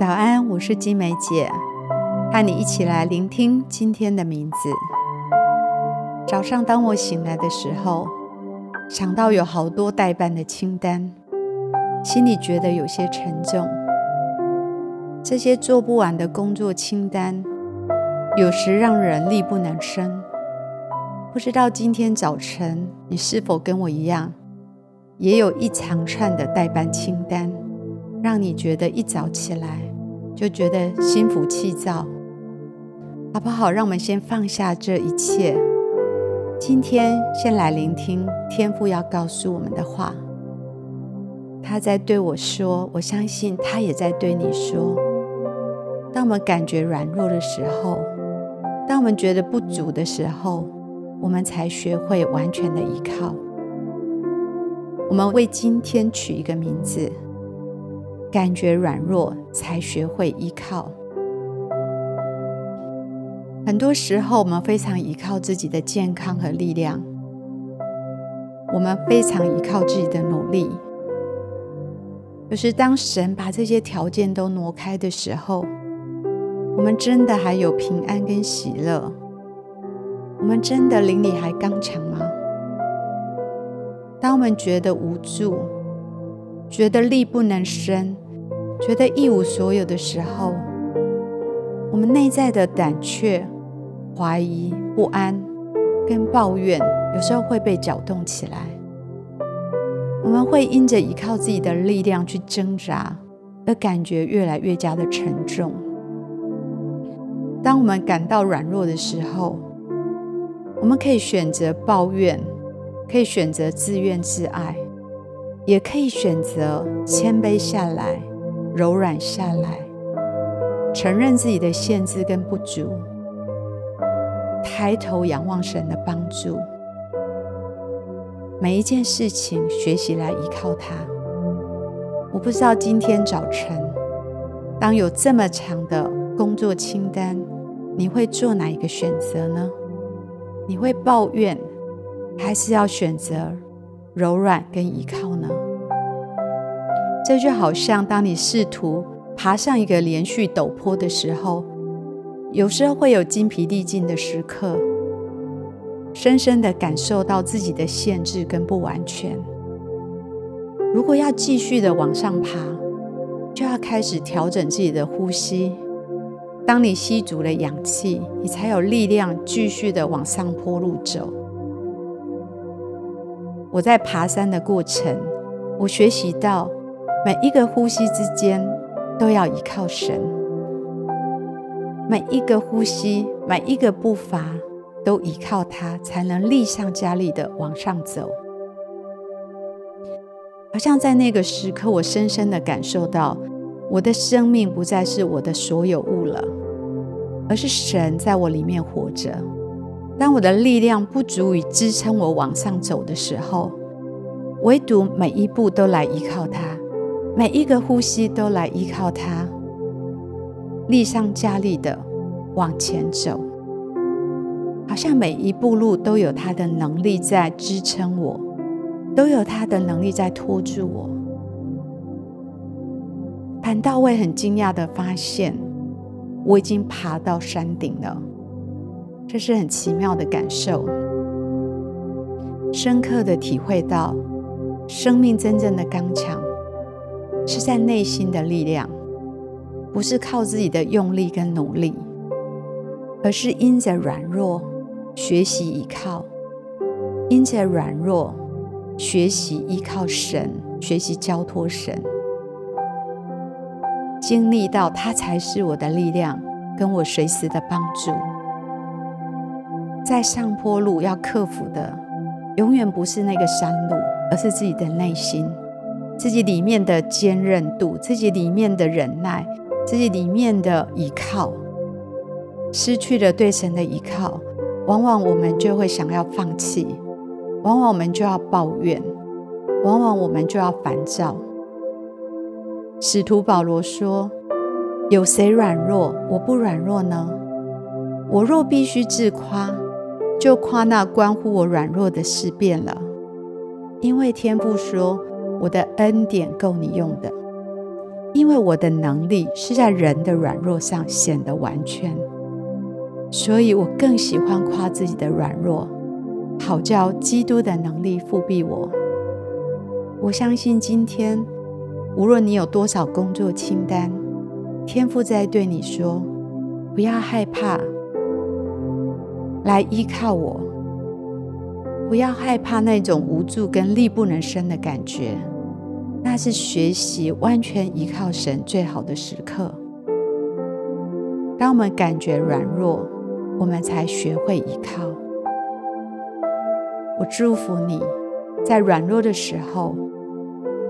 早安，我是金梅姐，和你一起来聆听今天的名字。早上当我醒来的时候，想到有好多待办的清单，心里觉得有些沉重。这些做不完的工作清单，有时让人力不能生。不知道今天早晨你是否跟我一样，也有一长串的待办清单，让你觉得一早起来就觉得心浮气躁，好不好？让我们先放下这一切，今天先来聆听天父要告诉我们的话。他在对我说，我相信他也在对你说。当我们感觉软弱的时候，当我们觉得不足的时候，我们才学会完全的依靠。我们为今天取一个名字：感觉软弱才学会依靠。很多时候，我们非常依靠自己的健康和力量，我们非常依靠自己的努力。可是，当神把这些条件都挪开的时候，我们真的还有平安跟喜乐？我们真的灵里还刚强吗？当我们觉得无助、觉得力不能生、觉得一无所有的时候，我们内在的胆怯、怀疑、不安跟抱怨，有时候会被搅动起来。我们会因着依靠自己的力量去挣扎，而感觉越来越加的沉重。当我们感到软弱的时候，我们可以选择抱怨，可以选择自怨自艾，也可以选择谦卑下来、柔软下来，承认自己的限制跟不足，抬头仰望神的帮助。每一件事情，学习来依靠他。我不知道今天早晨，当有这么长的工作清单，你会做哪一个选择呢？你会抱怨，还是要选择柔软跟依靠呢？这就好像当你试图爬上一个连续陡坡的时候，有时候会有精疲力尽的时刻，深深的感受到自己的限制跟不完全。如果要继续的往上爬，就要开始调整自己的呼吸。当你吸足了氧气，你才有力量继续的往上坡路走。我在爬山的过程，我学习到每一个呼吸之间都要依靠神，每一个呼吸，每一个步伐都依靠他，才能力上加力的往上走。好像在那个时刻，我深深的感受到，我的生命不再是我的所有物了。而是神在我里面活着。当我的力量不足以支撑我往上走的时候，唯独每一步都来依靠他，每一个呼吸都来依靠它，力上加力的往前走，好像每一步路都有他的能力在支撑我，都有他的能力在拖住我。潘大卫很惊讶的发现。我已经爬到山顶了，这是很奇妙的感受，深刻的体会到生命真正的刚强是在内心的力量，不是靠自己的用力跟努力，而是因着软弱学习依靠，因着软弱学习依靠神，学习交托神。经历到他才是我的力量，跟我随时的帮助。在上坡路要克服的，永远不是那个山路，而是自己的内心，自己里面的坚韧度，自己里面的忍耐，自己里面的依靠。失去了对神的依靠，往往我们就会想要放弃，往往我们就要抱怨，往往我们就要烦躁。使徒保罗说：“有谁软弱，我不软弱呢？我若必须自夸，就夸那关乎我软弱的事变了。因为天父说，我的恩典够你用的。因为我的能力是在人的软弱上显得完全，所以我更喜欢夸自己的软弱，好叫基督的能力覆庇我。我相信今天，无论你有多少工作清单，天父在对你说：不要害怕，来依靠我。不要害怕那种无助跟力不能生的感觉，那是学习完全依靠神最好的时刻。当我们感觉软弱，我们才学会依靠。我祝福你在软弱的时候，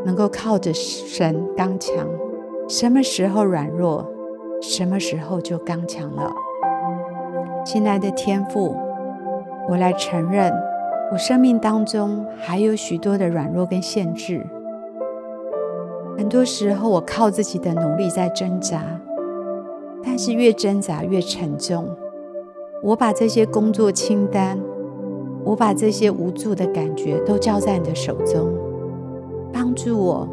能够靠着神刚强。什么时候软弱，什么时候就刚强了。亲爱的天父，我来承认。我生命当中还有许多的软弱跟限制，很多时候我靠自己的努力在挣扎，但是越挣扎越沉重。我把这些工作清单，我把这些无助的感觉都交在你的手中，帮助我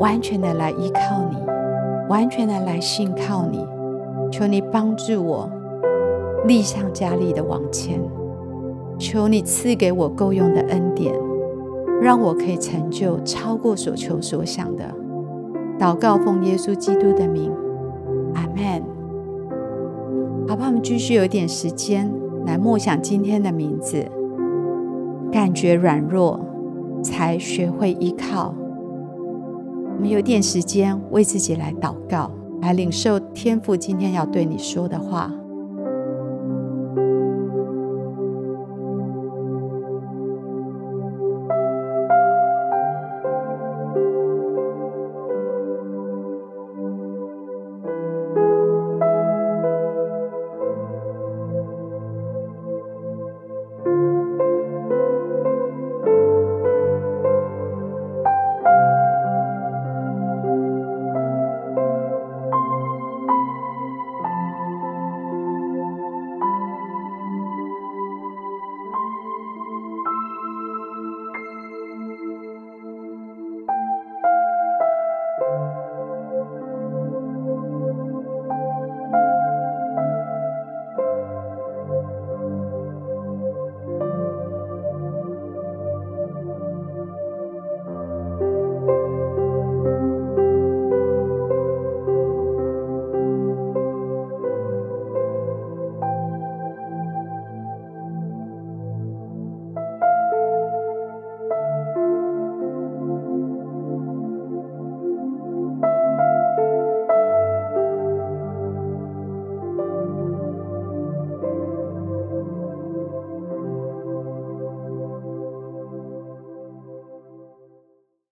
完全的来依靠你，完全的来信靠你。求你帮助我，力上加力的往前。求你赐给我够用的恩典，让我可以成就超过所求所想的。祷告奉耶稣基督的名，阿门。好吧，我们继续有一点时间来默想今天的名字。感觉软弱，才学会依靠。我们有点时间为自己来祷告，来领受天父今天要对你说的话。